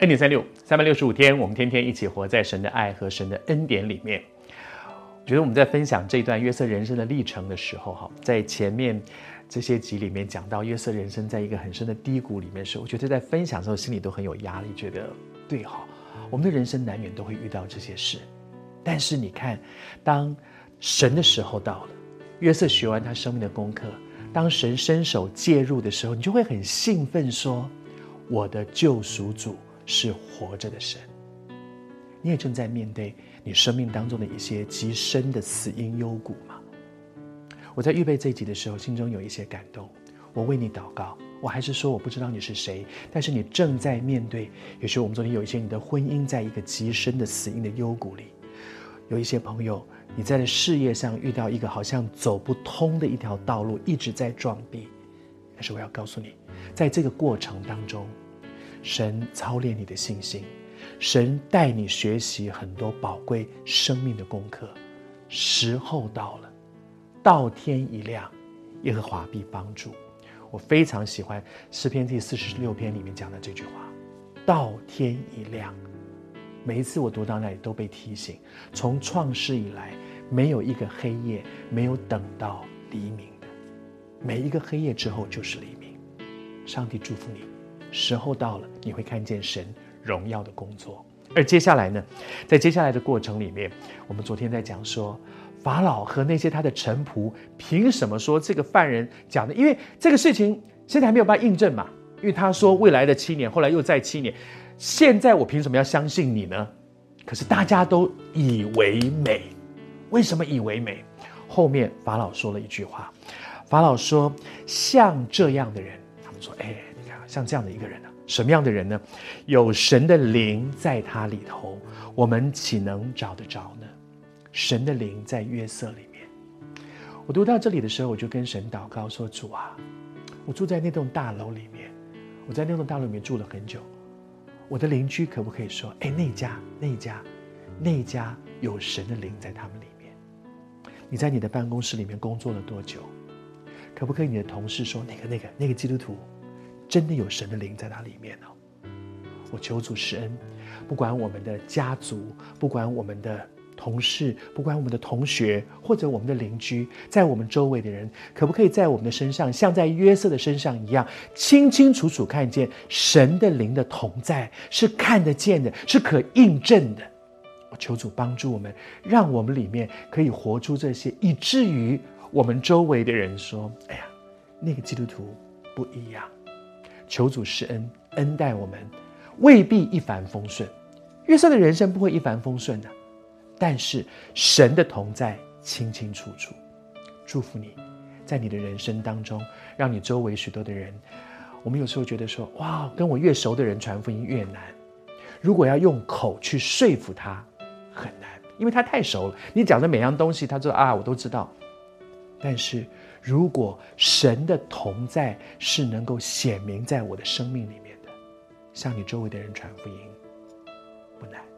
恩典三六三百六十五天，我们天天一起活在神的爱和神的恩典里面。我觉得我们在分享这段约瑟人生的历程的时候，哈，在前面这些集里面讲到约瑟人生在一个很深的低谷里面的时候，我觉得在分享的时候心里都很有压力，觉得对哈，我们的人生难免都会遇到这些事。但是你看，当神的时候到了，约瑟学完他生命的功课，当神伸手介入的时候，你就会很兴奋说：“我的救赎主。”是活着的神，你也正在面对你生命当中的一些极深的死因幽谷吗？我在预备这一集的时候，心中有一些感动。我为你祷告，我还是说我不知道你是谁，但是你正在面对。也许我们昨天有一些你的婚姻在一个极深的死因的幽谷里，有一些朋友你在事业上遇到一个好像走不通的一条道路，一直在撞壁。但是我要告诉你，在这个过程当中。神操练你的信心，神带你学习很多宝贵生命的功课。时候到了，到天一亮，耶和华必帮助。我非常喜欢诗篇第四十六篇里面讲的这句话：“到天一亮。”每一次我读到那里都被提醒，从创世以来，没有一个黑夜没有等到黎明的，每一个黑夜之后就是黎明。上帝祝福你。时候到了，你会看见神荣耀的工作。而接下来呢，在接下来的过程里面，我们昨天在讲说，法老和那些他的臣仆凭什么说这个犯人讲的？因为这个事情现在还没有办法印证嘛。因为他说未来的七年，后来又再七年，现在我凭什么要相信你呢？可是大家都以为美，为什么以为美？后面法老说了一句话，法老说：像这样的人，他们说，哎。像这样的一个人呢、什么样的人呢？有神的灵在他里头，我们岂能找得着呢？神的灵在约瑟里面。我读到这里的时候，我就跟神祷告说：“主啊，我住在那栋大楼里面，我在那栋大楼里面住了很久。我的邻居可不可以说：哎，那家、那家、那家有神的灵在他们里面？你在你的办公室里面工作了多久？可不可以你的同事说：那个、那个、那个基督徒？”真的有神的灵在那里面哦！我求主施恩，不管我们的家族，不管我们的同事，不管我们的同学，或者我们的邻居，在我们周围的人，可不可以在我们的身上，像在约瑟的身上一样，清清楚楚看见神的灵的同在，是看得见的，是可印证的。我求主帮助我们，让我们里面可以活出这些，以至于我们周围的人说：“哎呀，那个基督徒不一样。”求主施恩，恩待我们，未必一帆风顺。约瑟的人生不会一帆风顺的，但是神的同在清清楚楚。祝福你，在你的人生当中，让你周围许多的人，我们有时候觉得说，哇，跟我越熟的人传福音越难。如果要用口去说服他，很难，因为他太熟了。你讲的每样东西，他说啊，我都知道。但是。如果神的同在是能够显明在我的生命里面的，向你周围的人传福音，不难。